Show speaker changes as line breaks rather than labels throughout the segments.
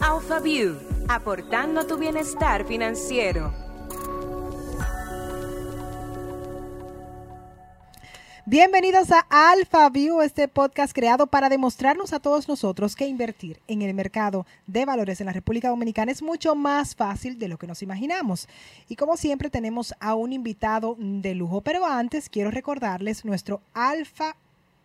AlphaView, aportando tu bienestar financiero.
Bienvenidos a Alpha View, este podcast creado para demostrarnos a todos nosotros que invertir en el mercado de valores en la República Dominicana es mucho más fácil de lo que nos imaginamos. Y como siempre tenemos a un invitado de lujo, pero antes quiero recordarles nuestro Alpha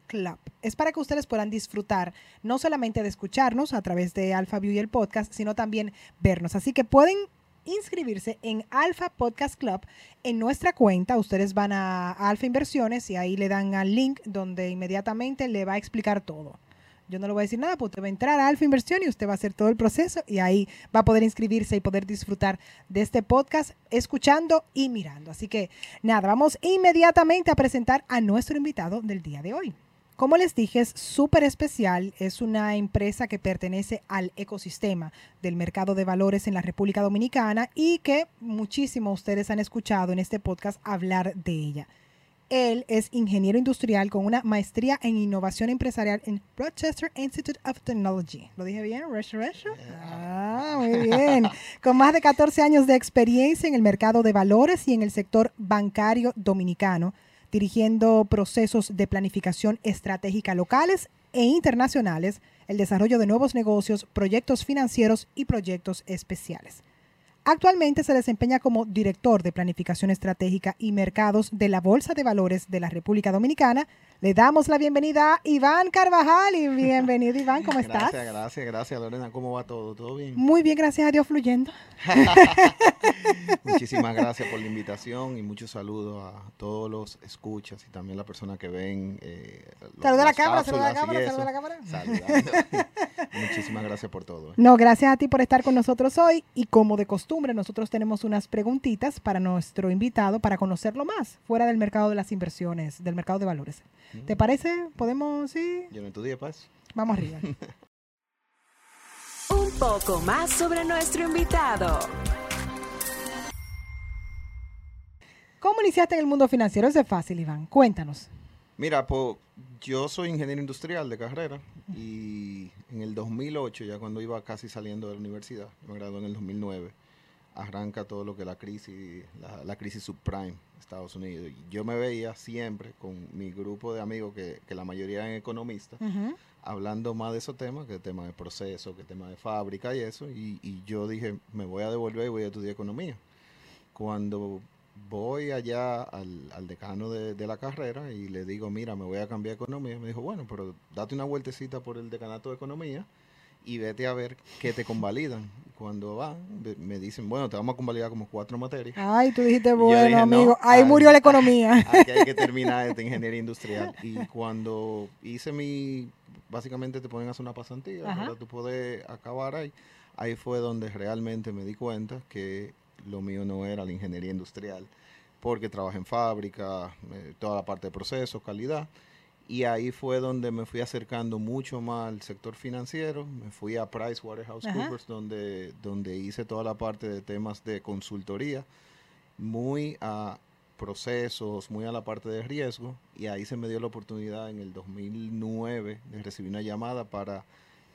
Club. Es para que ustedes puedan disfrutar no solamente de escucharnos a través de Alpha View y el podcast, sino también vernos. Así que pueden inscribirse en Alpha Podcast Club en nuestra cuenta. Ustedes van a Alfa Inversiones y ahí le dan al link donde inmediatamente le va a explicar todo. Yo no le voy a decir nada, porque va a entrar a Alfa Inversión y usted va a hacer todo el proceso y ahí va a poder inscribirse y poder disfrutar de este podcast escuchando y mirando. Así que nada, vamos inmediatamente a presentar a nuestro invitado del día de hoy. Como les dije, es súper especial. Es una empresa que pertenece al ecosistema del mercado de valores en la República Dominicana y que muchísimo ustedes han escuchado en este podcast hablar de ella. Él es ingeniero industrial con una maestría en innovación empresarial en Rochester Institute of Technology. ¿Lo dije bien? Rochester? Ah, muy bien. Con más de 14 años de experiencia en el mercado de valores y en el sector bancario dominicano dirigiendo procesos de planificación estratégica locales e internacionales, el desarrollo de nuevos negocios, proyectos financieros y proyectos especiales. Actualmente se desempeña como director de planificación estratégica y mercados de la Bolsa de Valores de la República Dominicana. Le damos la bienvenida a Iván Carvajal. Y bienvenido, Iván, ¿cómo estás?
Gracias, gracias, gracias, Lorena. ¿Cómo va todo? ¿Todo bien?
Muy bien, gracias a Dios, fluyendo.
Muchísimas gracias por la invitación y muchos saludos a todos los escuchas y también a las personas que ven. Eh,
saluda a la cámara, saluda a la cámara, saluda a la cámara.
Muchísimas gracias por todo. ¿eh?
No, gracias a ti por estar con nosotros hoy y como de costumbre, nosotros tenemos unas preguntitas para nuestro invitado para conocerlo más fuera del mercado de las inversiones, del mercado de valores. ¿Te parece? ¿Podemos ir?
Yo no estudié paz.
Vamos arriba.
Un poco más sobre nuestro invitado.
¿Cómo iniciaste en el mundo financiero? Eso es fácil, Iván. Cuéntanos.
Mira, pues yo soy ingeniero industrial de carrera y en el 2008, ya cuando iba casi saliendo de la universidad, me gradué en el 2009, arranca todo lo que la crisis, la, crisis subprime Estados Unidos. yo me veía siempre con mi grupo de amigos, que, la mayoría eran economistas, hablando más de esos temas, que el tema de proceso, que el tema de fábrica y eso. Y, y yo dije, me voy a devolver y voy a estudiar economía. Cuando voy allá al, decano de, la carrera y le digo, mira, me voy a cambiar economía. Me dijo, bueno, pero date una vueltecita por el decanato de economía y vete a ver qué te convalidan. Cuando van, me dicen, bueno, te vamos a convalidar como cuatro materias.
Ay, tú dijiste, bueno, amigo, ahí murió la economía.
Aquí hay que terminar esta ingeniería industrial. Y cuando hice mi, básicamente te ponen a hacer una pasantía para tú poder acabar ahí. Ahí fue donde realmente me di cuenta que lo mío no era la ingeniería industrial, porque trabajé en fábrica, eh, toda la parte de procesos, calidad, y ahí fue donde me fui acercando mucho más al sector financiero, me fui a PricewaterhouseCoopers, donde, donde hice toda la parte de temas de consultoría, muy a procesos, muy a la parte de riesgo, y ahí se me dio la oportunidad en el 2009 de recibir una llamada para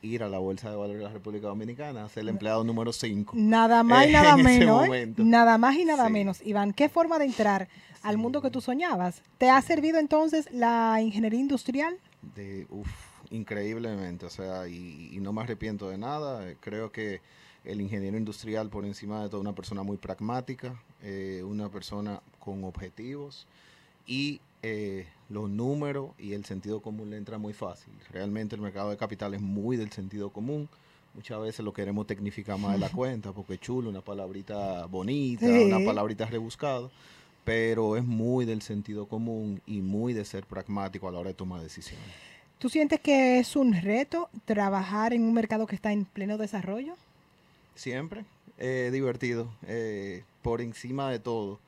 ir a la Bolsa de Valores de la República Dominicana, ser el empleado número 5.
Nada más y nada menos. Nada más y nada menos. Iván, ¿qué forma de entrar al mundo que tú soñabas? ¿Te ha servido entonces la ingeniería industrial?
De, uf, increíblemente, o sea, y, no me arrepiento de nada. Creo que el ingeniero industrial, por encima de todo, una persona muy pragmática, eh, una persona con objetivos y eh, los números y el sentido común le entra muy fácil. Realmente el mercado de capital es muy del sentido común. Muchas veces lo queremos tecnificar más de la cuenta porque chulo, una palabrita bonita, una palabrita rebuscada, pero es muy del sentido común y muy de ser pragmático a la hora de tomar decisiones.
¿Tú sientes que es un reto trabajar en un mercado que está en pleno desarrollo?
Siempre, eh, divertido, eh, por encima de todo.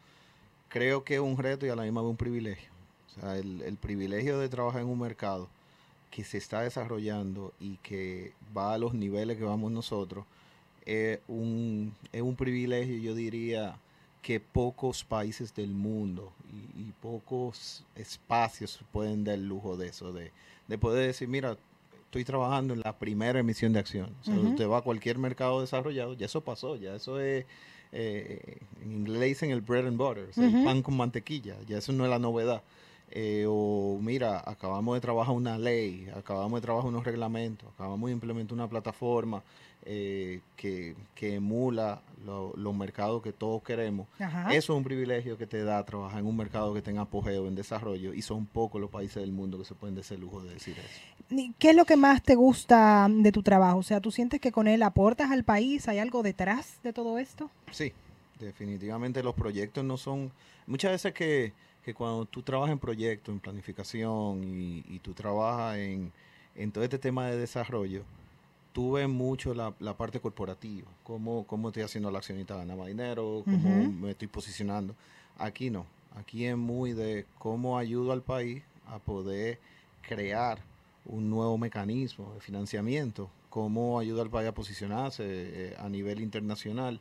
Creo que es un reto y a la misma vez un privilegio el, privilegio de trabajar en un mercado que se está desarrollando y que va a los niveles que vamos nosotros, es un, es un privilegio, yo diría, que pocos países del mundo y, pocos espacios pueden dar el lujo de eso, de, poder decir, mira, estoy trabajando en la primera emisión de acción. O sea, usted va a cualquier mercado desarrollado, ya eso pasó, ya eso es, eh, en inglés dicen el bread and butter, o sea, el pan con mantequilla, ya eso no es la novedad. Eh, o mira, acabamos de trabajar una ley, acabamos de trabajar unos reglamentos, acabamos de implementar una plataforma eh, que, que emula lo- los mercados que todos queremos.
Ajá.
Eso es un privilegio que te da trabajar en un mercado que tenga apogeo, en desarrollo, y son pocos los países del mundo que se pueden dar ese lujo de decir eso.
¿Y ¿Qué es lo que más te gusta de tu trabajo? O sea, ¿tú sientes que con él aportas al país? ¿Hay algo detrás de todo esto?
Sí, definitivamente los proyectos no son... Muchas veces que, que cuando tú trabajas en proyectos, en planificación y, y tú trabajas en, en todo este tema de desarrollo, tú ves mucho la, la parte corporativa, cómo, cómo estoy haciendo la accionista ganar más dinero, cómo me estoy posicionando. Aquí no, aquí es muy de cómo ayudo al país a poder crear un nuevo mecanismo de financiamiento, cómo ayuda al país a posicionarse eh, a nivel internacional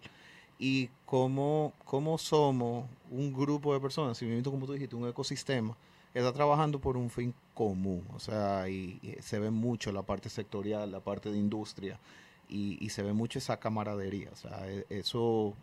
y cómo, cómo somos un grupo de personas, si como tú dijiste, un ecosistema está trabajando por un fin común. O sea, y, y se ve mucho la parte sectorial, la parte de industria, y, y se ve mucho esa camaradería. O sea, e- eso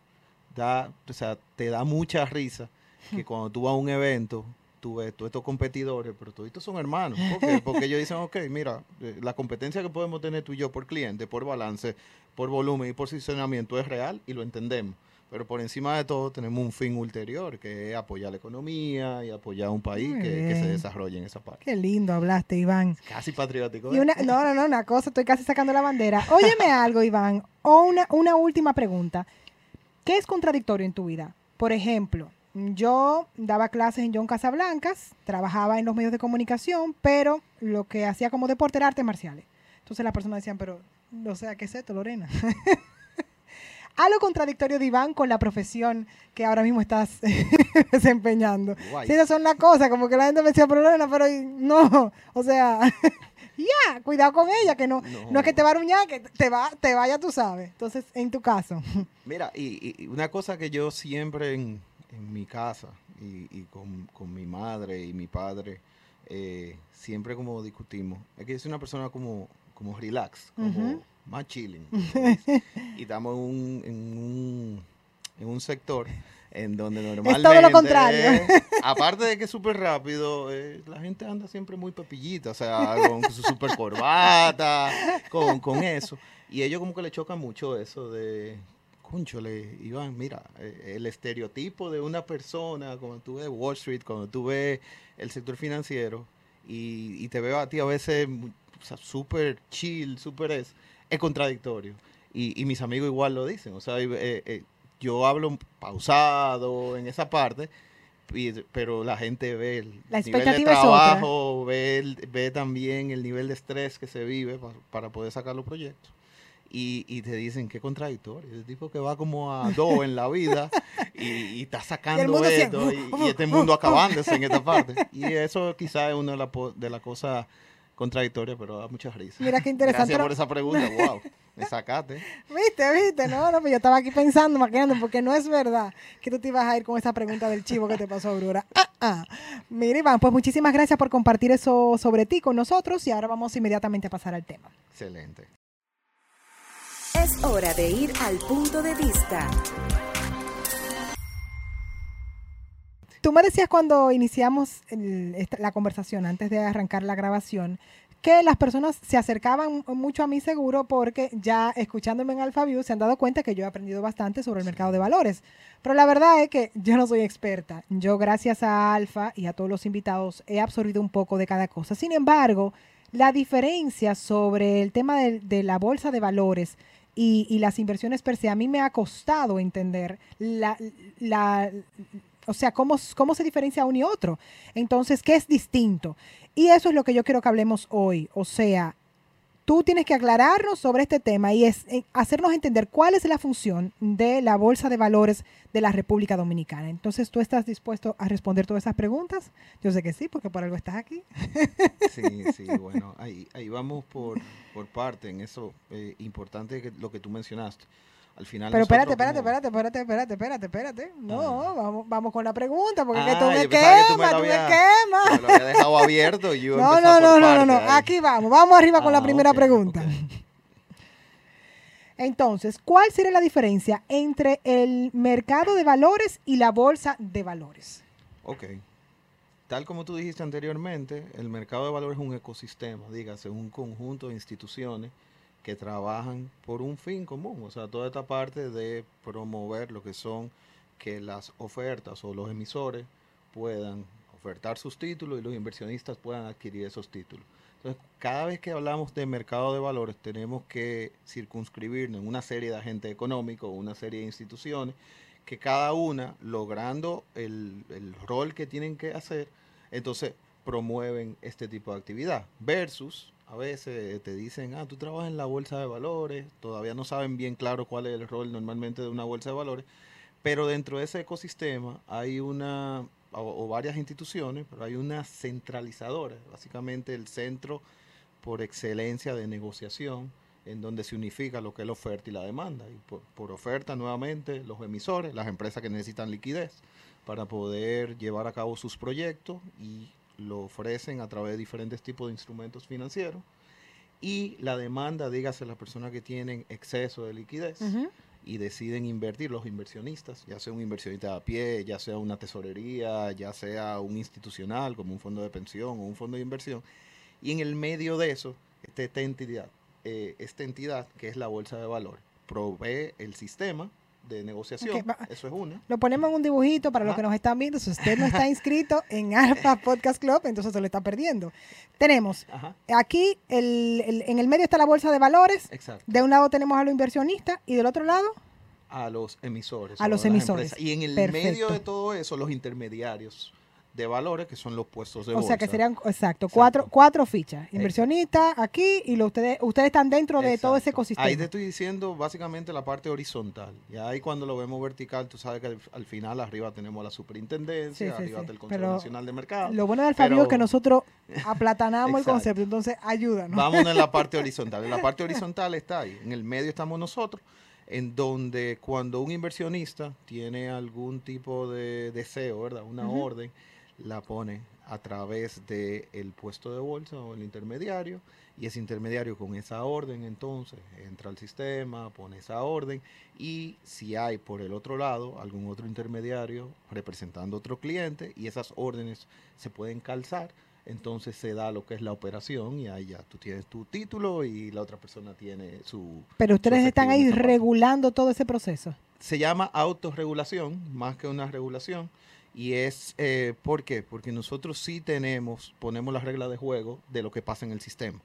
da, o sea, te da mucha risa que cuando tú vas a un evento, tú ves todos estos competidores, pero todos estos son hermanos. ¿Por qué? Porque ellos dicen, ok, mira, eh, la competencia que podemos tener tú y yo por cliente, por balance, por volumen y posicionamiento es real y lo entendemos. Pero por encima de todo tenemos un fin ulterior, que es apoyar la economía y apoyar a un país que, que se desarrolle en esa parte.
Qué lindo hablaste, Iván.
Casi patriótico.
Y
¿eh?
una, no, no, no, una cosa, estoy casi sacando la bandera. Óyeme algo, Iván, o una, una última pregunta. ¿Qué es contradictorio en tu vida? Por ejemplo, yo daba clases en John Casablancas, trabajaba en los medios de comunicación, pero lo que hacía como deporte era artes marciales. Entonces las personas decían, pero, o sea, ¿qué es esto, Lorena? Algo contradictorio de Iván con la profesión que ahora mismo estás desempeñando.
Guay.
Sí, esas son las cosas, como que la gente me decía, pero Lorena, pero no, o sea, ya, cuidado con ella, que no, no,
No.
es que te va a aruñar, que te va, te vaya, tú sabes. Entonces, en tu caso,
Mira, y, y una cosa que yo siempre en, en mi casa y, y con, con mi madre y mi padre, eh, siempre como discutimos, es que yo soy una persona como, como relax, como más chilling. y estamos en un, en, un, en un sector en donde normalmente...
todo lo contrario.
eh, aparte de que es súper rápido, eh, la gente anda siempre muy pepillita, o sea, con su super corbata, con, con eso. Y ellos como que le choca mucho eso de, cónchole, Iván, mira, eh, el estereotipo de una persona, cuando tú ves Wall Street, cuando tú ves el sector financiero, y, y te veo a ti a veces o sea, súper chill, súper es, es contradictorio. Y, y mis amigos igual lo dicen, o sea, eh, eh, yo hablo pausado en esa parte, y- pero la gente ve el
La
nivel de trabajo, ve, el- ve también el nivel de estrés que se vive pa- para poder sacar los proyectos. Y, y te dicen, qué contradictorio, el tipo que va como a dos en la vida y, y está sacando esto y, y este mundo acabándose en esta parte. Y eso quizás es una de las po- de las cosas contradictorias, pero da mucha risa.
Mira qué interesante.
Gracias por esa pregunta, wow, me sacaste.
viste, viste, no, no, pues yo estaba aquí pensando, maquinando, porque no es verdad que tú te ibas a ir con esa pregunta del chivo que te pasó, Aurora. Ah, ah. Mira, Iván, pues muchísimas gracias por compartir eso sobre ti con nosotros y ahora vamos inmediatamente a pasar al tema.
Excelente.
Es hora de ir al punto de vista.
Tú me decías cuando iniciamos el- esta- la conversación, antes de arrancar la grabación, que las personas se acercaban mucho a mí seguro porque ya escuchándome en AlphaView se han dado cuenta que yo he aprendido bastante sobre el mercado de valores. Pero la verdad es que yo no soy experta. Yo gracias a Alfa y a todos los invitados he absorbido un poco de cada cosa. Sin embargo, la diferencia sobre el tema de, de la bolsa de valores y, y las inversiones per se, a mí me ha costado entender la, la, o sea, cómo, cómo se diferencia uno y otro. Entonces, ¿qué es distinto? Y eso es lo que yo quiero que hablemos hoy. O sea, tú tienes que aclararnos sobre este tema y es eh, hacernos entender cuál es la función de la Bolsa de Valores de la República Dominicana. Entonces, ¿tú estás dispuesto a responder todas esas preguntas? Yo sé que sí, porque por algo estás aquí.
Sí, sí, bueno, ahí, ahí vamos por, por parte en eso eh, importante lo que tú mencionaste. Al final...
Pero espérate, espérate,
como-
espérate, espérate, espérate, espérate, espérate. No,
Ah.
vamos, vamos con la pregunta, porque que
Ah,
tú me
que tú me
quemas, tú me quemas.
Lo había dejado abierto y yo
No, no, no, no, no, no. Aquí vamos. Vamos arriba con la
Ah,
primera pregunta. Entonces, ¿cuál sería la diferencia entre el mercado de valores y la bolsa de valores?
Ok. Tal como tú dijiste anteriormente, el mercado de valores es un ecosistema, dígase, un conjunto de instituciones que trabajan por un fin común. O sea, toda esta parte de promover lo que son que las ofertas o los emisores puedan ofertar sus títulos y los inversionistas puedan adquirir esos títulos. Entonces, cada vez que hablamos de mercado de valores, tenemos que circunscribirnos en una serie de agentes económicos, una serie de instituciones, que cada una, logrando el, el rol que tienen que hacer, entonces promueven este tipo de actividad. Versus, a veces te dicen, ah, tú trabajas en la bolsa de valores, todavía no saben bien claro cuál es el rol normalmente de una bolsa de valores, pero dentro de ese ecosistema hay una, o, varias instituciones, pero hay una centralizadora, básicamente el centro por excelencia de negociación, en donde se unifica lo que es la oferta y la demanda. Y por oferta, nuevamente, los emisores, las empresas que necesitan liquidez para poder llevar a cabo sus proyectos y lo ofrecen a través de diferentes tipos de instrumentos financieros. Y la demanda, dígase, las personas que tienen exceso de liquidez y deciden invertir, los inversionistas, ya sea un inversionista a pie, ya sea una tesorería, ya sea un institucional como un fondo de pensión o un fondo de inversión. Y en el medio de eso, está esta entidad, eh, esta entidad que es la bolsa de valores, provee el sistema de negociación, eso es una.
Lo ponemos en un dibujito para los que nos están viendo. Si usted no está inscrito en Alpha Podcast Club, entonces se lo está perdiendo. Tenemos
Ajá,
aquí, el, el- en el medio está la bolsa de valores.
exacto.
De un lado tenemos a los inversionistas y del otro lado
A los emisores.
A los emisores.
empresas. Y en el
Perfecto.
medio de todo eso, los intermediarios de valores, que son los puestos de
O sea que serían, exacto,
Exacto.
cuatro, cuatro fichas. Inversionistas aquí y lo, ustedes, ustedes están dentro de todo ese ecosistema.
Ahí te estoy diciendo básicamente la parte horizontal. Y ahí cuando lo vemos vertical, tú sabes que al, al final arriba tenemos la superintendencia,
Sí, sí,
arriba
sí.
está el Consejo
Pero
Nacional de Mercado.
Lo bueno del Fabio es que nosotros aplatanamos el concepto, entonces ayúdanos.
Vámonos en la parte horizontal. En la parte horizontal está ahí. En el medio estamos nosotros, en donde cuando un inversionista tiene algún tipo de deseo, ¿verdad? Una orden, la pone a través del el puesto de bolsa o el intermediario y ese intermediario con esa orden entonces entra al sistema, pone esa orden y si hay por el otro lado algún otro intermediario representando otro cliente y esas órdenes se pueden calzar, entonces se da lo que es la operación y ahí ya tú tienes tu título y la otra persona tiene su...
Pero ustedes están ahí regulando todo ese proceso.
Se llama autorregulación más que una regulación y es, eh, ¿por qué? Porque nosotros sí tenemos, ponemos las reglas de juego de lo que pasa en el sistema.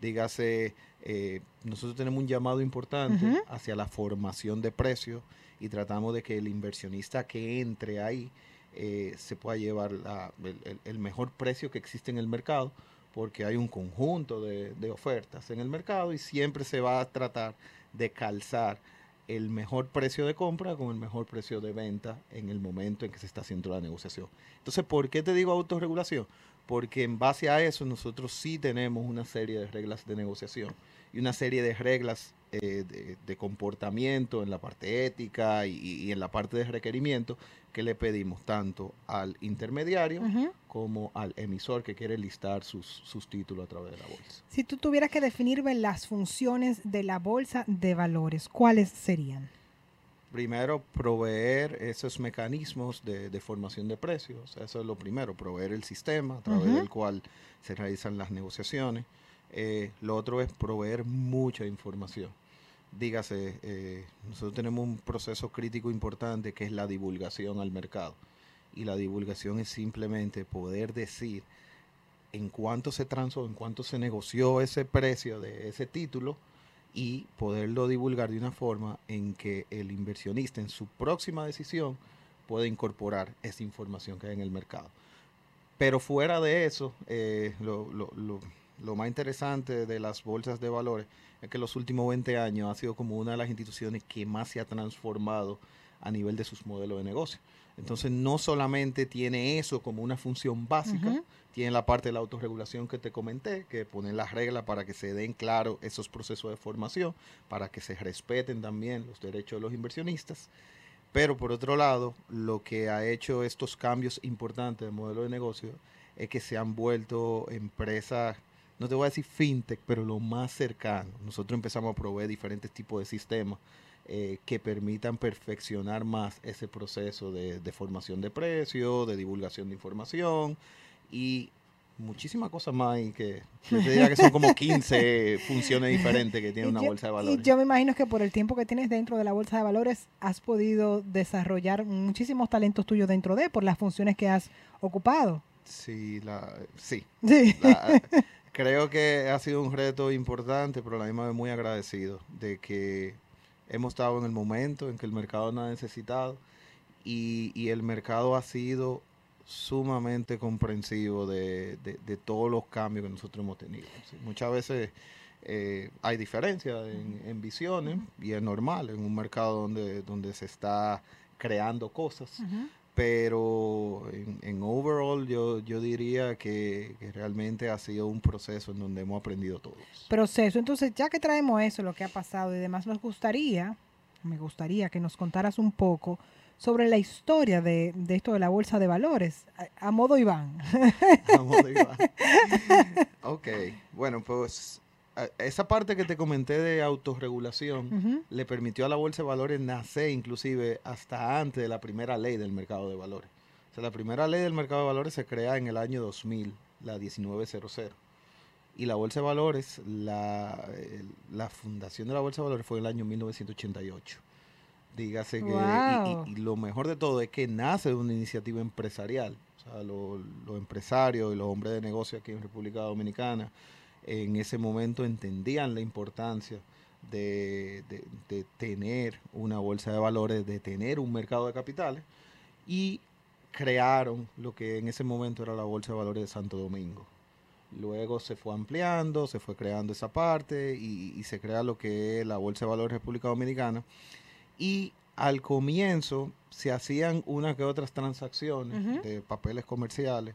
Dígase, eh, nosotros tenemos un llamado importante hacia la formación de precios y tratamos de que el inversionista que entre ahí eh, se pueda llevar la- el, el- el mejor precio que existe en el mercado, porque hay un conjunto de, de ofertas en el mercado y siempre se va a tratar de calzar el mejor precio de compra con el mejor precio de venta en el momento en que se está haciendo la negociación. Entonces, ¿por qué te digo autorregulación? Porque en base a eso nosotros sí tenemos una serie de reglas de negociación y una serie de reglas eh, de, de comportamiento en la parte ética y, y en la parte de requerimiento que le pedimos tanto al intermediario como al emisor que quiere listar sus, sus títulos a través de la bolsa.
Si tú tuvieras que definirme las funciones de la bolsa de valores, ¿cuáles serían?
Primero, proveer esos mecanismos de, de formación de precios. Eso es lo primero, proveer el sistema a través del cual se realizan las negociaciones. Eh, lo otro es proveer mucha información. Dígase, eh, nosotros tenemos un proceso crítico importante que es la divulgación al mercado. Y la divulgación es simplemente poder decir en cuánto se transó, en cuánto se negoció ese precio de ese título y poderlo divulgar de una forma en que el inversionista en su próxima decisión pueda incorporar esa información que hay en el mercado. Pero fuera de eso, eh, lo, lo- más interesante de las bolsas de valores es que los últimos 20 años ha sido como una de las instituciones que más se ha transformado a nivel de sus modelos de negocio. Entonces no solamente tiene eso como una función básica, tiene la parte de la autorregulación que te comenté, que pone las reglas para que se den claro esos procesos de formación, para que se respeten también los derechos de los inversionistas. Pero por otro lado, lo que ha hecho estos cambios importantes del modelo de negocio es que se han vuelto empresas, no te voy a decir fintech, pero lo más cercano. Nosotros empezamos a proveer diferentes tipos de sistemas eh, que permitan perfeccionar más ese proceso de, de formación de precios, de divulgación de información y muchísimas cosas más ahí que yo te diría que son como 15 funciones diferentes que tiene
Y
una
yo-
bolsa de
Y
valores.
yo me imagino que por el tiempo que tienes dentro de la bolsa de valores has podido desarrollar muchísimos talentos tuyos dentro de, por las funciones que has ocupado.
Sí, la, sí.
Sí.
La- creo que ha sido un reto importante, pero a la misma vez muy agradecido de que hemos estado en el momento en que el mercado nos ha necesitado y, y el mercado ha sido sumamente comprensivo de, de- de todos los cambios que nosotros hemos tenido. Sí, muchas veces eh, hay diferencias en, en visiones y es normal en un mercado donde, donde se está creando cosas. Pero en, en overall yo, yo diría que, que realmente ha sido un proceso en donde hemos aprendido todos.
Proceso. Entonces, ya que traemos eso, lo que ha pasado y demás, nos gustaría, me gustaría que nos contaras un poco sobre la historia de, de esto de la bolsa de valores, a, a modo Iván.
A Iván. ok, bueno, pues esa parte que te comenté de autorregulación le permitió a la bolsa de valores nacer inclusive hasta antes de la primera ley del mercado de valores. O sea, la primera ley del mercado de valores se crea en el año 2000, la 1900. Y la bolsa de valores, la, la fundación de la bolsa de valores fue en el año 1988. Dígase que, y-
Wow.
y, y lo mejor de todo es que nace de una iniciativa empresarial. O sea, lo- los empresarios y los hombres de negocio aquí en República Dominicana en ese momento entendían la importancia de, de- de tener una bolsa de valores, de tener un mercado de capitales y crearon lo que en ese momento era la bolsa de valores de Santo Domingo. Luego se fue ampliando, se fue creando esa parte y, y se crea lo que es la Bolsa de Valores República Dominicana. Y al comienzo se hacían una que otras transacciones de papeles comerciales,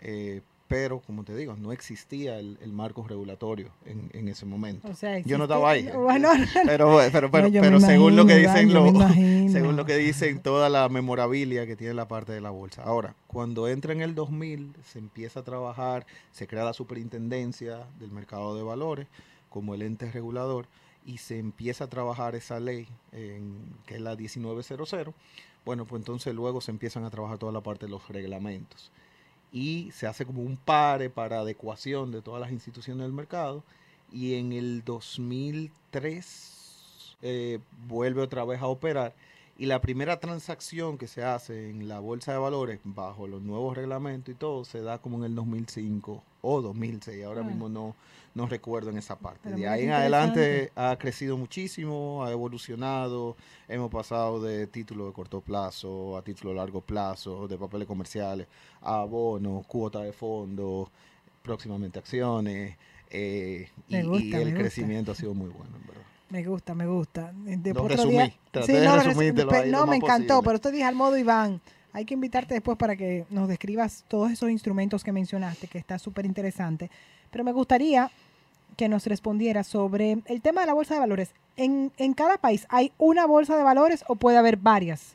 eh, pero como te digo, no existía el, el marco regulatorio en, en ese momento.
O sea,
Yo no estaba ahí.
Bueno,
Pero, pero, pero,
No,
pero según lo que dicen
imagino.
según lo que dicen toda la memorabilia que tiene la parte de la bolsa. Ahora, cuando entra en el 2000, se empieza a trabajar, se crea la superintendencia del mercado de valores como el ente regulador y se empieza a trabajar esa ley, en, que es la 1900. Bueno, pues entonces luego se empiezan a trabajar toda la parte de los reglamentos y se hace como un pare para adecuación de todas las instituciones del mercado. Y en el 2003 eh, vuelve otra vez a operar y la primera transacción que se hace en la bolsa de valores bajo los nuevos reglamentos y todo se da como en el 2005 o 2006, ahora
Ah.
mismo no, no recuerdo en esa parte.
Pero
de ahí en adelante ha crecido muchísimo, ha evolucionado, hemos pasado de título de corto plazo a título de largo plazo, de papeles comerciales, a bonos, cuota de fondo, próximamente acciones, eh, y, y el crecimiento ha sido muy bueno, en verdad.
Me gusta, me gusta. De
Lo
otro
resumí,
día-
traté de
lo No, me encantó,
posible.
pero usted dije al modo Iván. Hay que invitarte después para que nos describas todos esos instrumentos que mencionaste, que está súper interesante. Pero me gustaría que nos respondiera sobre el tema de la bolsa de valores. ¿En, en cada país hay una bolsa de valores o puede haber varias?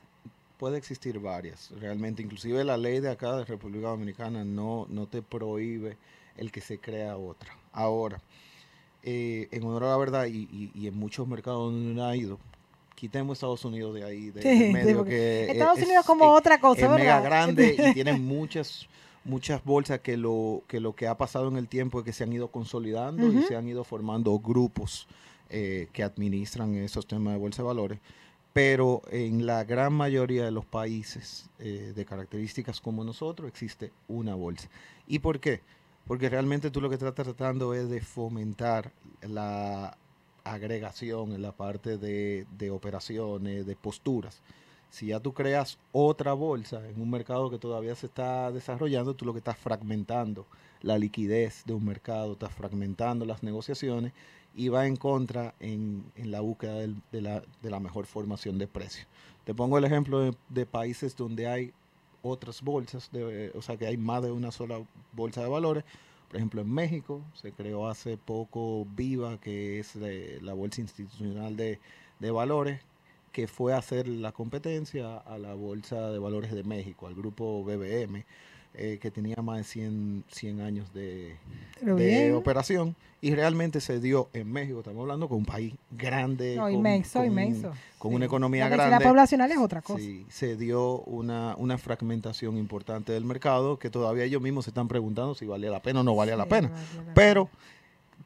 Puede existir varias, realmente, inclusive la ley de acá de República Dominicana no, no te prohíbe el que se crea otra. Ahora, eh, en honor a la verdad y, y- y en muchos mercados donde uno ha ido, quitemos Estados Unidos de ahí, de,
Sí,
del medio, que
Estados
es-
Unidos como
es-
otra cosa,
es mega
¿verdad?
grande y tienen muchas muchas bolsas que lo que lo que ha pasado en el tiempo es que se han ido consolidando y se han ido formando grupos eh, que administran esos temas de bolsa de valores pero en la gran mayoría de los países eh, de características como nosotros existe una bolsa. ¿Y por qué? Porque realmente tú lo que estás tratando es de fomentar la agregación en la parte de, operaciones, de posturas. Si ya tú creas otra bolsa en un mercado que todavía se está desarrollando, tú lo que estás fragmentando la liquidez de un mercado, estás fragmentando las negociaciones y va en contra en, la búsqueda de, la, mejor formación de precios. Te pongo el ejemplo de países donde hay otras bolsas, de- o sea que hay más de una sola bolsa de valores. Por ejemplo, en México se creó hace poco Viva, que es de la bolsa institucional de, de valores, que fue a hacer la competencia a la Bolsa de Valores de México, al grupo BBM, eh, que tenía más de 100, 100 años de, operación y realmente se dio en México. Estamos hablando con un país grande,
No,
con,
inmenso,
con
inmenso.
con
Sí.
una economía
La
grande.
poblacional es otra cosa.
Sí, se dio una, una fragmentación importante del mercado que todavía ellos mismos se están preguntando si valía la pena o no valía la pena.
valía la
Pero,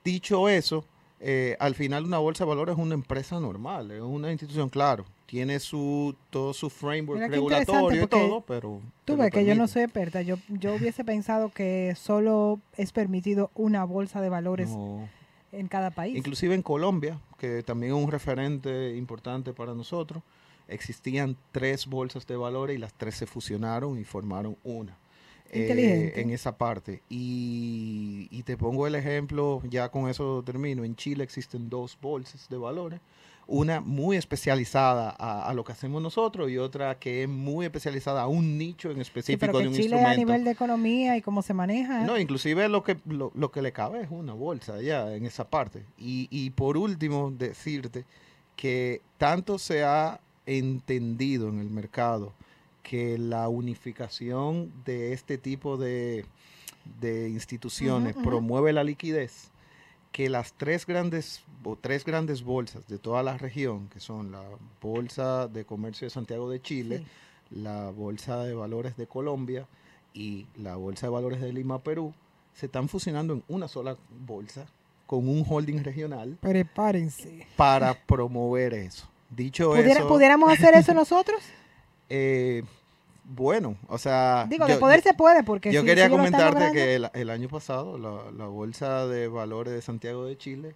dicho eso, eh, al final una bolsa de valores es una empresa normal, es una institución, claro, tiene su todo su framework regulatorio y todo, pero...
Tú ves que yo no soy experta. Yo, yo hubiese pensado que solo es permitido una bolsa de valores
No.
en cada país.
Inclusive en Colombia, que también es un referente importante para nosotros, existían tres bolsas de valores y las tres se fusionaron y formaron una. Eh, en esa parte. Y, y te pongo el ejemplo, ya con eso termino. En Chile existen dos bolsas de valores. Una muy especializada a, a lo que hacemos nosotros y otra que es muy especializada a un nicho en
Sí,
específico
pero
de
que
un
Chile a nivel de economía y cómo se maneja.
No, inclusive lo que, lo, lo que le cabe es una bolsa ya en esa parte. Y, y por último, decirte que tanto se ha entendido en el mercado que la unificación de este tipo de, de instituciones promueve la liquidez, que las tres grandes o tres grandes bolsas de toda la región, que son la Bolsa de Comercio de Santiago de Chile,
Sí.
la Bolsa de Valores de Colombia y la Bolsa de Valores de Lima, Perú, se están fusionando en una sola bolsa con un holding regional
Prepárense.
para promover eso. Dicho
¿Pudiera-
eso,
¿Pudiéramos hacer eso nosotros?
Eh, bueno, o sea,
Digo,
yo-
de poder se puede, porque
yo
si-
quería
si lo
comentarte que el, el año pasado la, la Bolsa de Valores de Santiago de Chile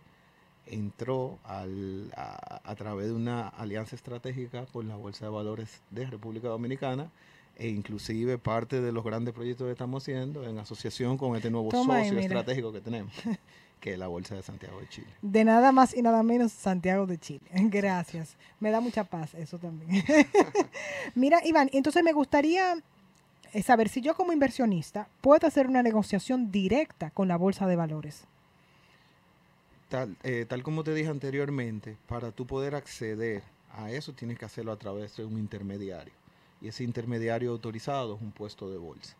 entró al- a, a través de una alianza estratégica con la Bolsa de Valores de República Dominicana e inclusive parte de los grandes proyectos que estamos haciendo en asociación con este nuevo
Toma
socio estratégico que tenemos, que la Bolsa de Santiago de Chile.
De nada más y nada menos Santiago de Chile. Gracias. Me da mucha paz eso también. Mira, Iván, entonces me gustaría saber si yo como inversionista puedo hacer una negociación directa con la bolsa de valores.
Tal, eh, tal como te dije anteriormente, para tú poder acceder a eso tienes que hacerlo a través de un intermediario. Y ese intermediario autorizado es un puesto de bolsa.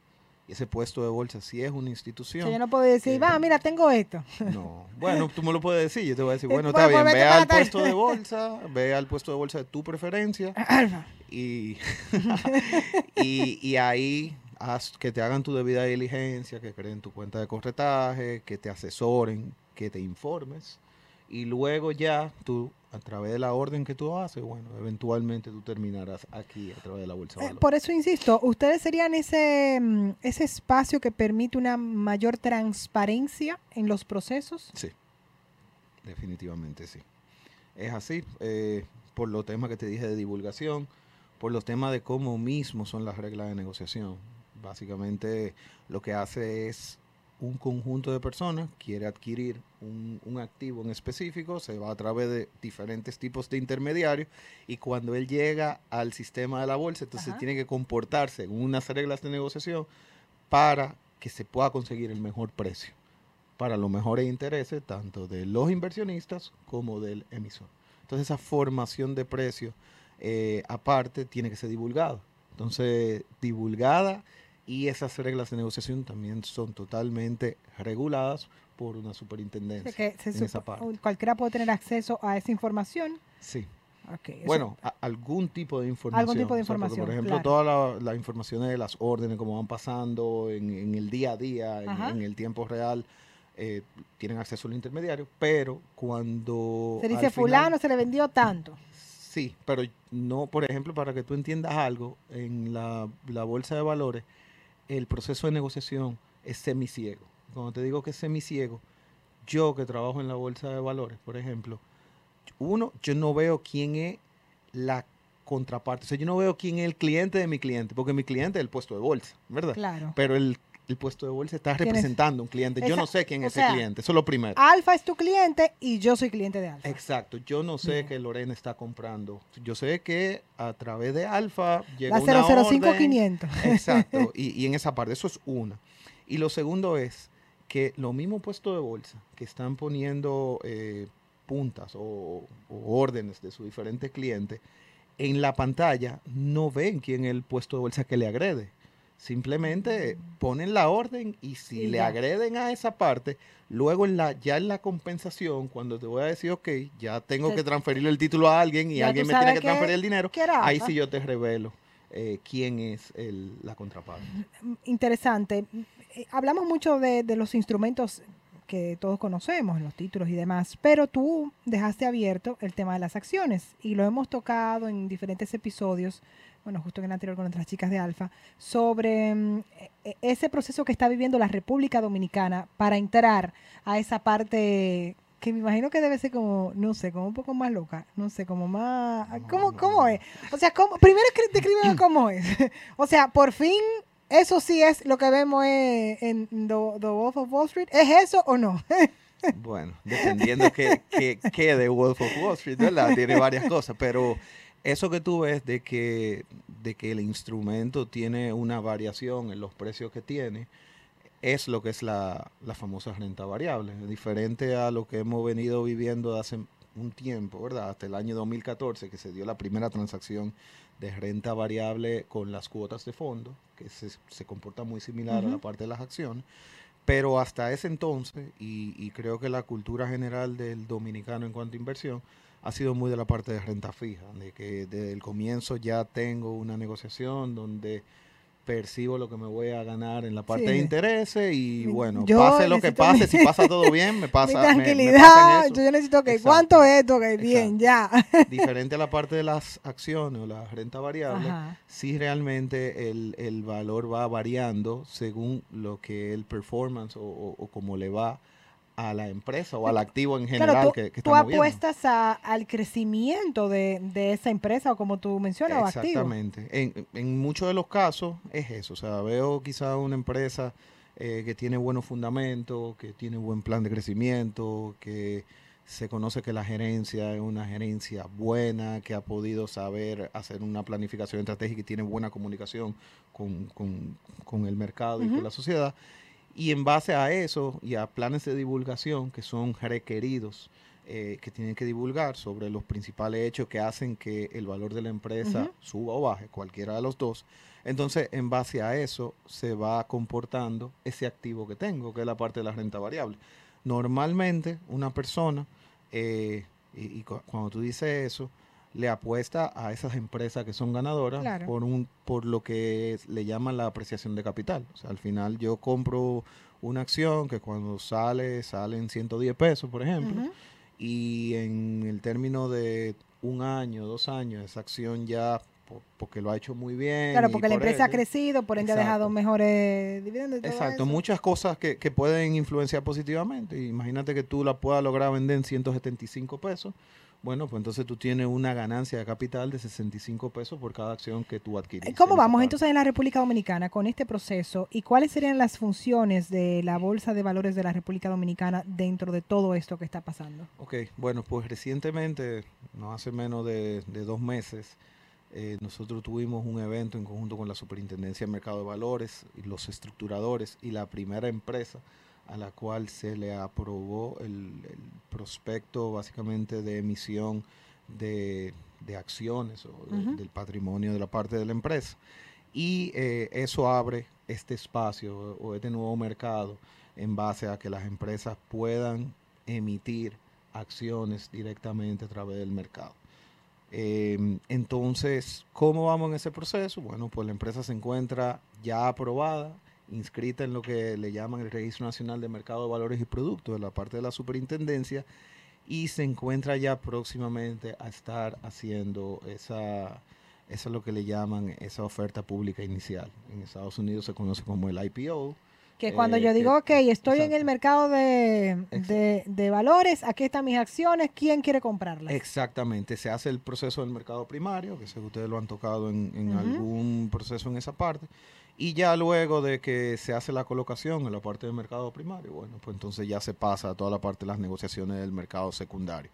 Y ese puesto de bolsa, si es una
O
institución,
sea, yo no puedo decir,
Eh,
Iván, mira, tengo esto.
no. Bueno, tú me lo puedes decir. Yo te voy a decir,
Eh,
bueno,
bueno,
está bien,
pues
ve al puesto de bolsa, ve al puesto de bolsa de tu preferencia
Alfa.
y, y, y ahí haz que te hagan tu debida diligencia, que creen tu cuenta de corretaje, que te asesoren, que te informes. Y luego ya tú, a través de la orden que tú haces, bueno, eventualmente tú terminarás aquí a través de la bolsa de
Eh,
valores.
por eso insisto, ustedes serían ese, mm, ese espacio que permite una mayor transparencia en los procesos.
Sí, definitivamente sí. Es así, eh, por los temas que te dije de divulgación, por los temas de cómo mismo son las reglas de negociación. Básicamente lo que hace es un conjunto de personas quiere adquirir un, un activo en específico, se va a través de diferentes tipos de intermediarios y cuando él llega al sistema de la bolsa, entonces
Ajá.
tiene que comportarse en unas reglas de negociación para que se pueda conseguir el mejor precio para los mejores intereses tanto de los inversionistas como del emisor. Entonces esa formación de precios eh, aparte tiene que ser divulgada. Entonces divulgada y esas reglas de negociación también son totalmente reguladas por una
O
superintendencia.
sea, que se
en esa parte.
cualquiera puede tener acceso a esa información.
Sí. Bueno, algún tipo de información.
tipo de
O sea, porque,
información,
por ejemplo,
claro.
todas las informaciones de las órdenes, cómo van pasando en, en el día a día, en, el tiempo real, eh, tienen acceso al intermediario, pero cuando...
se dice fulano se le vendió tanto.
Sí, pero no, por ejemplo, para que tú entiendas algo, en la, la bolsa de valores, el proceso de negociación es semiciego. Cuando te digo que es semiciego, yo que trabajo en la bolsa de valores, por ejemplo, uno, yo no veo quién es la contraparte. O sea, yo no veo quién es el cliente de mi cliente, porque mi cliente es el puesto de bolsa, ¿verdad?
Claro.
Pero el, el puesto de bolsa está
¿Quién es?
representando a un cliente. Yo no sé quién
o
es
sea,
ese cliente. Eso es lo primero.
Alfa es tu cliente y yo soy cliente de Alfa.
Exacto, yo no sé
Bien.
que Lorena está comprando. Yo sé que a través de Alfa llega
La
una
005500.
orden. Exacto, y, y en esa parte, eso es una. Y lo segundo es que los mismos puestos de bolsa que están poniendo eh, puntas o, o órdenes de sus diferentes clientes, en la pantalla no ven quién es el puesto de bolsa que le agrede. Simplemente ponen la orden y si
Y
le
ya.
agreden a esa parte, luego en la, ya en la compensación, cuando te voy a decir, ok, ya tengo
Te-
que transferirle el título a alguien y alguien me tiene que
que-
transferir el dinero, ahí sí yo te revelo eh, quién es el, la contraparte.
Interesante. Eh, Hablamos mucho de, de los instrumentos que todos conocemos, los títulos y demás, pero tú dejaste abierto el tema de las acciones y lo hemos tocado en diferentes episodios, bueno, justo en el anterior con otras chicas de Alfa, sobre mm, e- e- ese proceso que está viviendo la República Dominicana para entrar a esa parte que me imagino que debe ser como, no sé, como un poco más loca, no sé, como más, ¿cómo, cómo es? O sea, ¿cómo? primero descríbeme cómo es. o sea, por fin, eso sí es lo que vemos eh, en The, The Wolf of Wall Street. ¿Es eso o no?
Bueno, dependiendo que, que, que de Wolf of Wall Street, ¿verdad? Tiene varias cosas, pero eso que tú ves de que, de que el instrumento tiene una variación en los precios que tiene, es lo que es la, la famosa renta variable, diferente a lo que hemos venido viviendo hace un tiempo, ¿verdad? Hasta el año 2014, que se dio la primera transacción de renta variable con las cuotas de fondo, que se, se comporta muy similar a la parte de las acciones. Pero hasta ese entonces, y, y creo que la cultura general del dominicano en cuanto a inversión, ha sido muy de la parte de renta fija, de que desde el comienzo ya tengo una negociación donde percibo lo que me voy a ganar en la parte
Sí.
de intereses y bueno,
yo
pase lo que pase,
mi-
si pasa todo bien, me pasa,
Mi
me- me
tranquilidad.
eso.
yo necesito que,
Exacto.
¿cuánto es esto? Que bien, ya.
diferente a la parte de las acciones o la renta variable,
Ajá.
sí realmente el, el valor va variando según lo que el performance o, o- o cómo le va a la empresa o al activo en general
Claro, tú,
que, que
tú apuestas a- al crecimiento de, de esa empresa o como tú mencionas, o activo.
Exactamente. En, en muchos de los casos es eso. O sea, veo quizá una empresa eh, que tiene buenos fundamentos, que tiene buen plan de crecimiento, que se conoce que la gerencia es una gerencia buena, que ha podido saber hacer una planificación estratégica y tiene buena comunicación con, con- con el mercado y con la sociedad. Y en base a eso y a planes de divulgación que son requeridos, eh, que tienen que divulgar sobre los principales hechos que hacen que el valor de la empresa suba o baje, cualquiera de los dos. Entonces, en base a eso, se va comportando ese activo que tengo, que es la parte de la renta variable. Normalmente, una persona, eh, y, y cu- cuando tú dices eso, le apuesta a esas empresas que son ganadoras
Claro.
por un por lo que le llaman la apreciación de capital. O sea, al final yo compro una acción que cuando sale, sale en 110 pesos, por ejemplo, y en el término de un año, dos años, esa acción ya, po- porque lo ha hecho muy bien.
Claro, porque la
por
empresa ha crecido, por ende ha dejado mejores dividendos. y todo
Exacto,
eso.
muchas cosas que, que pueden influenciar positivamente. Imagínate que tú la puedas lograr vender en 175 pesos. Bueno, pues entonces tú tienes una ganancia de capital de 65 pesos por cada acción que tú adquieres.
¿Cómo vamos entonces en la República Dominicana con este proceso y cuáles serían las funciones de la Bolsa de Valores de la República Dominicana dentro de todo esto que está pasando?
Ok, bueno, pues recientemente, no hace menos de, de dos meses, eh, nosotros tuvimos un evento en conjunto con la Superintendencia de Mercado de Valores y los estructuradores y la primera empresa a la cual se le aprobó el, el prospecto básicamente de emisión de, de acciones o de- del patrimonio de la parte de la empresa. Y eh, eso abre este espacio o, o este nuevo mercado en base a que las empresas puedan emitir acciones directamente a través del mercado. Eh, entonces, ¿cómo vamos en ese proceso? Bueno, pues la empresa se encuentra ya aprobada, inscrita en lo que le llaman el Registro Nacional de Mercado de Valores y Productos de la parte de la superintendencia y se encuentra ya próximamente a estar haciendo esa, eso es lo que le llaman esa oferta pública inicial. En Estados Unidos se conoce como el IPO,
Que cuando
Eh,
yo digo, ok,
que-
estoy en el mercado de, de, de valores, aquí están mis acciones, ¿quién quiere comprarlas?
Exactamente, se hace el proceso del mercado primario, que sé que ustedes lo han tocado en, algún proceso en esa parte, y ya luego de que se hace la colocación en la parte del mercado primario, bueno, pues entonces ya se pasa a toda la parte de las negociaciones del mercado secundario.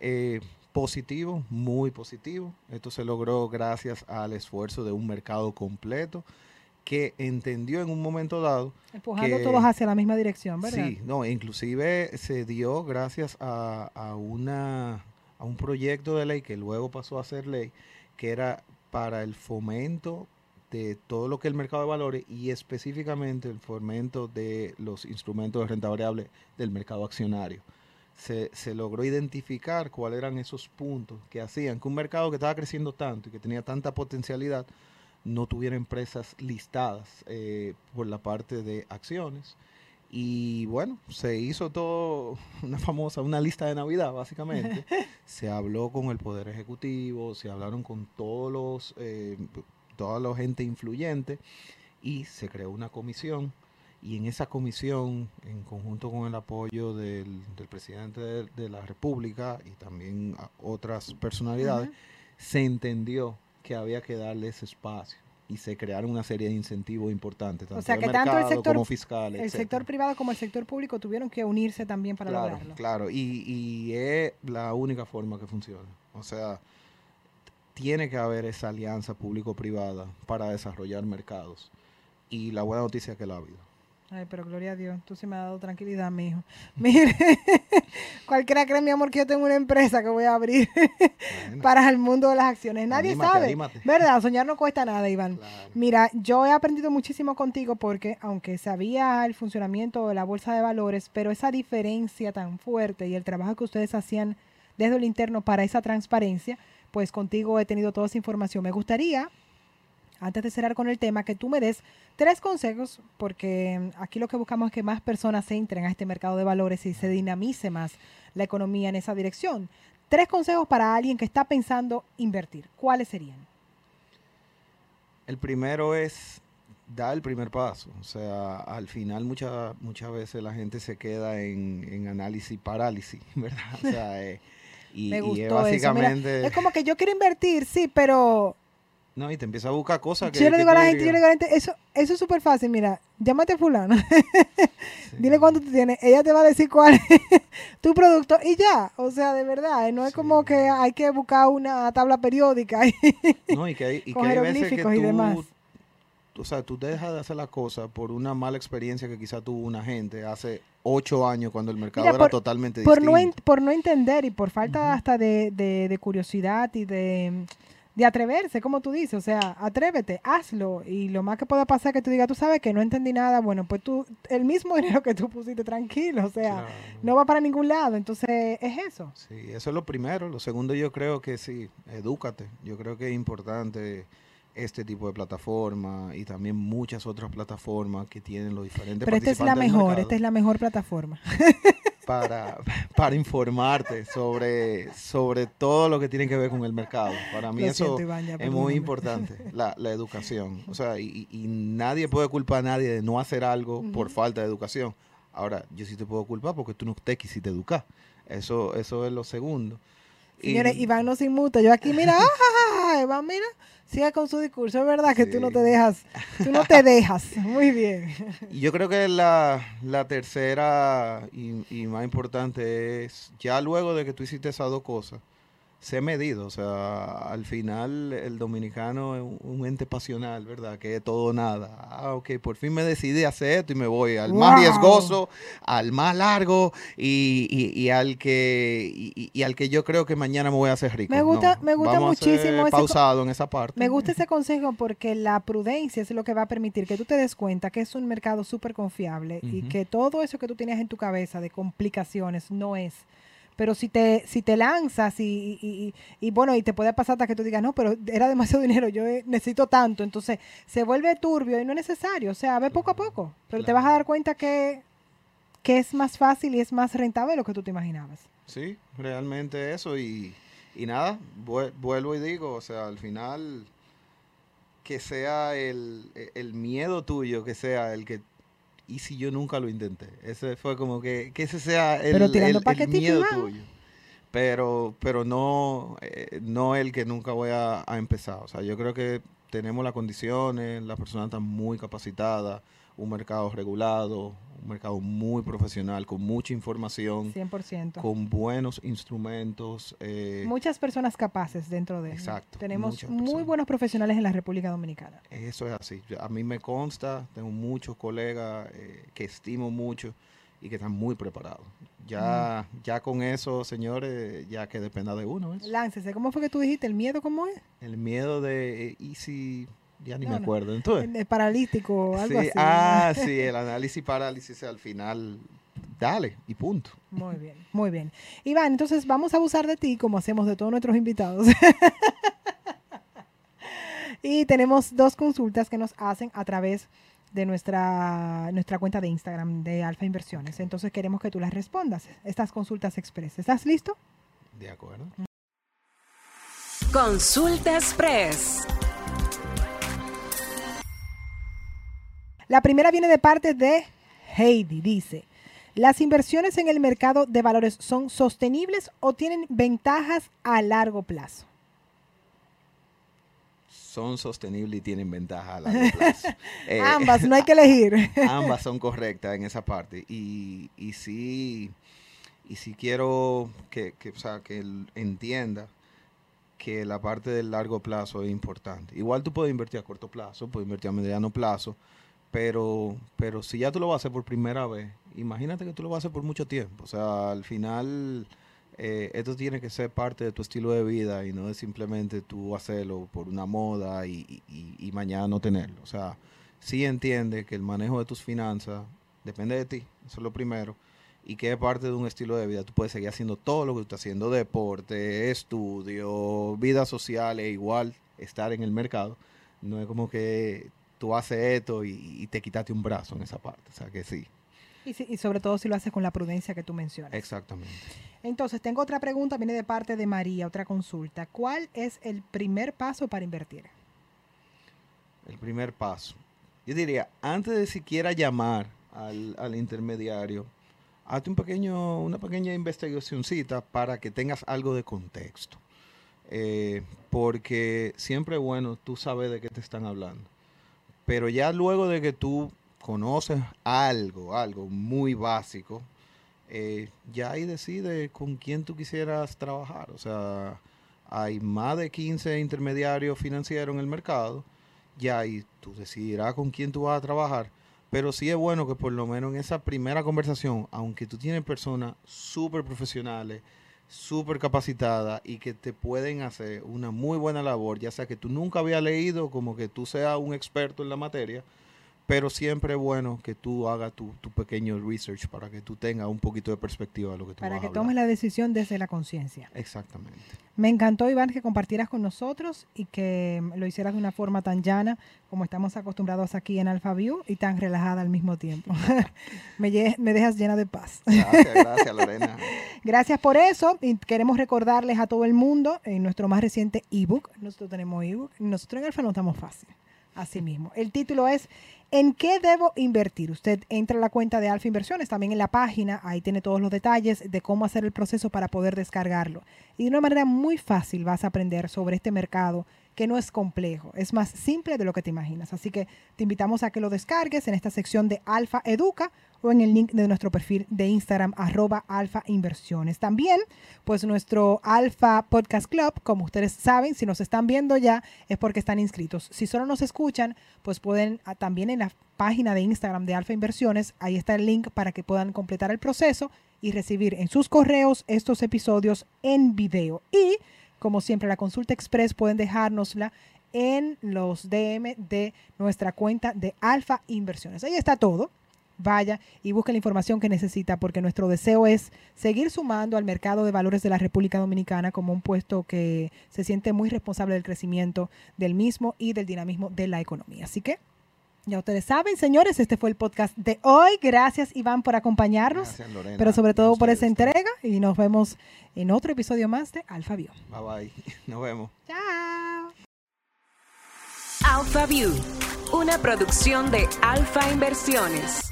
Eh, positivo, muy positivo. Esto se logró gracias al esfuerzo de un mercado completo que entendió en un momento dado
Empujando
que-
todos hacia la misma dirección, ¿verdad?
Sí, no, inclusive se dio gracias a, a una, a un proyecto de ley que luego pasó a ser ley, que era para el fomento de todo lo que es el mercado de valores y específicamente el fomento de los instrumentos de renta variable del mercado accionario. Se, se logró identificar cuáles eran esos puntos que hacían que un mercado que estaba creciendo tanto y que tenía tanta potencialidad no tuviera empresas listadas eh, por la parte de acciones. Y bueno, se hizo todo una famosa, una lista de Navidad, básicamente. se habló con el Poder Ejecutivo, se hablaron con todos los, eh, toda la gente influyente y se creó una comisión. Y en esa comisión, en conjunto con el apoyo del, del presidente de, de la República y también a otras personalidades, se entendió que había que darle ese espacio y se crearon una serie de incentivos importantes, tanto
sea
de
que tanto el
mercado
sector-
como fiscal,
El
etcétera.
sector privado como el sector público tuvieron que unirse también para
claro,
lograrlo.
Claro, y, y es la única forma que funciona. O sea, tiene que haber esa alianza público-privada para desarrollar mercados. Y la buena noticia es que la ha habido.
Ay, pero gloria a Dios, tú sí me has dado tranquilidad, mi hijo. Mire, cualquiera cree, mi amor, que yo tengo una empresa que voy a abrir
Bueno,
para el mundo de las acciones. Nadie
Anímate,
sabe,
anímate.
¿verdad? Soñar no cuesta nada, Iván.
claro.
Mira, yo he aprendido muchísimo contigo porque aunque sabía el funcionamiento de la bolsa de valores, pero esa diferencia tan fuerte y el trabajo que ustedes hacían desde el interno para esa transparencia, pues contigo he tenido toda esa información. Me gustaría, antes de cerrar con el tema, que tú me des tres consejos, porque aquí lo que buscamos es que más personas entren a este mercado de valores y se dinamice más la economía en esa dirección. Tres consejos para alguien que está pensando invertir. ¿Cuáles serían?
El primero es dar el primer paso. O sea, al final muchas muchas veces la gente se queda en, en análisis parálisis, ¿verdad? O sea, eh, y,
Me
y
gustó
es
eso. Mira,
básicamente...
es como que yo quiero invertir, sí, pero
No, y te empieza a buscar cosas que...
yo le digo a la gente, yo le
digas,
digo a la gente, eso, eso es súper fácil, mira, llámate a fulano,
sí.
dile cuánto tú tienes, ella te va a decir cuál es tu producto y ya, o sea, de verdad, no es como que hay que buscar una tabla periódica. y-
No, y que hay, y que
con
hay veces que
jeroglíficos y demás.
O sea, tú dejas de hacer las cosas por una mala experiencia que quizá tuvo una gente hace ocho años cuando el mercado
Mira,
era
por-
totalmente
por, no
distinto.
por no entender y por falta hasta de, de- de curiosidad y de, de atreverse, como tú dices, o sea, atrévete, hazlo y lo más que pueda pasar es que tú digas, tú sabes que no entendí nada, bueno, pues tú, el mismo dinero que tú pusiste tranquilo, o sea,
Claro.
no va para ningún lado, entonces es eso.
Sí, eso es lo primero. Lo segundo yo creo que sí, edúcate. Yo creo que es importante este tipo de plataforma y también muchas otras plataformas que tienen los diferentes
Pero esta es la mejor, esta es la mejor plataforma.
para, para informarte sobre, sobre todo lo que tiene que ver con el mercado. Para mí
Lo
eso
siento, Iván, ya,
es muy importante, la, la educación. O sea, y, y nadie puede culpar a nadie de no hacer algo por falta de educación. Ahora, yo sí te puedo culpar porque tú no te quisiste educar. Eso, eso es lo segundo. Y-
Señores, Iván no se inmuta. Yo aquí, mira, ah, Iván, mira, sigue con su discurso. Es verdad que tú no
Sí.
te dejas, tú no te dejas. Muy bien.
Y yo creo que la, la tercera y, y más importante es, ya luego de que tú hiciste esas dos cosas, sé medido. O sea, al final el dominicano es un, ente pasional, ¿verdad? Que es todo nada. Ah, ok, por fin me decidí a hacer esto y me voy al más riesgoso, al más largo y, y- y al que y, y al que yo creo que mañana me voy a hacer rico.
Me gusta-
No,
me gusta
vamos a ser
muchísimo ese co-
pausado en esa parte.
Me gusta ese consejo porque la prudencia es lo que va a permitir que tú te des cuenta que es un mercado súper confiable y que todo eso que tú tenías en tu cabeza de complicaciones no es. Pero si te, si te lanzas y, y- y- y, bueno, y te puede pasar hasta que tú digas, no, pero era demasiado dinero, yo eh, necesito tanto. Entonces se vuelve turbio y no es necesario. O sea, ve poco a poco. Pero te vas a dar cuenta que, que es más fácil y es más rentable de lo que tú te imaginabas.
Sí, realmente eso y, y nada, vuel- vuelvo y digo, o sea, al final que sea el, e- el miedo tuyo, que sea el que ¿y si yo nunca lo intenté? Ese fue como que, que ese sea el,
Pero tirando
el- el miedo tuyo. Pero, pero no, eh, no el que nunca voy a, a empezar. O sea, yo creo que tenemos las condiciones, las personas están muy capacitadas, un mercado regulado, un mercado muy profesional, con mucha información,
100%.
con buenos instrumentos. eh,
Muchas personas capaces dentro de él.
Exacto,
Tenemos muy buenos profesionales en la República Dominicana.
Eso es así. A mí me consta, tengo muchos colegas eh, que estimo mucho y que están muy preparados. Ya, ya con eso, señores, ya que dependa de uno. ¿ves?
Láncese, ¿cómo fue que tú dijiste? ¿El miedo cómo es?
El miedo de, eh, ¿y si? Ya ni
No,
me acuerdo. Entonces,
El, el paralítico, algo
sí,
así.
ah, sí, el análisis parálisis al final, dale, y punto.
Muy bien, muy bien. Iván, entonces vamos a abusar de ti como hacemos de todos nuestros invitados. y tenemos dos consultas que nos hacen a través de nuestra, nuestra cuenta de Instagram de Alfa Inversiones. Entonces queremos que tú las respondas, estas consultas express. ¿Estás listo?
¿De acuerdo?
Consulta Express.
La primera viene de parte de Heidi. Dice, ¿las inversiones en el mercado de valores son sostenibles o tienen ventajas a largo plazo?
Son sostenibles y tienen ventaja a largo plazo. Eh,
Ambas, no hay que elegir.
ambas son correctas en esa parte. Y, y sí, y sí quiero que, que, o sea, que él entienda que la parte del largo plazo es importante. Igual tú puedes invertir a corto plazo, puedes invertir a mediano plazo, pero, pero si ya tú lo vas a hacer por primera vez, imagínate que tú lo vas a hacer por mucho tiempo. O sea, al final eh, esto tiene que ser parte de tu estilo de vida y no es simplemente tú hacerlo por una moda y, y- mañana no tenerlo. O sea, sí entiende que el manejo de tus finanzas depende de ti, eso es lo primero, y que es parte de un estilo de vida. Tú puedes seguir haciendo todo lo que tú estás haciendo, deporte, estudio, vida social, e igual estar en el mercado. No es como que tú haces esto y, y te quitaste un brazo en esa parte. O sea, que sí,
Y, si- y sobre todo si lo haces con la prudencia que tú mencionas.
exactamente.
Entonces, tengo otra pregunta, viene de parte de María, otra consulta. ¿Cuál es el primer paso para invertir?
El primer paso. Yo diría, antes de siquiera llamar al, al intermediario, hazte un pequeño, una pequeña investigacióncita para que tengas algo de contexto. Eh, porque siempre es bueno tú sabes de qué te están hablando. Pero ya luego de que tú conoces algo, algo muy básico, eh, ya ahí decide con quién tú quisieras trabajar. O sea, hay más de 15 intermediarios financieros en el mercado ya ahí tú decidirás con quién tú vas a trabajar. Pero sí es bueno que por lo menos en esa primera conversación, aunque tú tienes personas súper profesionales, súper capacitadas y que te pueden hacer una muy buena labor, ya sea que tú nunca habías leído, como que tú seas un experto en la materia, pero siempre es bueno que tú hagas tu, tu pequeño research para que tú tengas un poquito de perspectiva de lo que tú
Para
vas
que
a
tomes la decisión desde la conciencia.
Exactamente.
Me encantó, Iván, que compartieras con nosotros y que lo hicieras de una forma tan llana como estamos acostumbrados aquí en AlphaView y tan relajada al mismo tiempo. me, me dejas llena de paz.
Gracias, gracias Lorena.
Gracias por eso y queremos recordarles a todo el mundo en nuestro más reciente ebook, nosotros tenemos ebook, nosotros en Alfa no estamos fácil, así mismo. El título es ¿En qué debo invertir? Usted entra a la cuenta de Alfa Inversiones, también en la página, ahí tiene todos los detalles de cómo hacer el proceso para poder descargarlo. Y de una manera muy fácil vas a aprender sobre este mercado que no es complejo, es más simple de lo que te imaginas. Así que te invitamos a que lo descargues en esta sección de Alfa Educa o en el link de nuestro perfil de Instagram, arroba Alfa Inversiones. También, pues nuestro Alfa Podcast Club, como ustedes saben, si nos están viendo ya, es porque están inscritos. Si solo nos escuchan, pues pueden ah, también en la página de Instagram de Alfa Inversiones, ahí está el link para que puedan completar el proceso y recibir en sus correos estos episodios en video. Y, como siempre, la consulta express pueden dejárnosla en los DM de nuestra cuenta de Alfa Inversiones. Ahí está todo vaya y busque la información que necesita porque nuestro deseo es seguir sumando al mercado de valores de la República Dominicana como un puesto que se siente muy responsable del crecimiento del mismo y del dinamismo de la economía. Así que ya ustedes saben, señores, este fue el podcast de hoy. Gracias Iván por acompañarnos,
Gracias Lorena.
pero sobre todo por esa entrega y nos vemos en otro episodio más de Alfa Bio.
Bye bye. Nos vemos.
Chao.
Alpha View, una producción de Alfa Inversiones.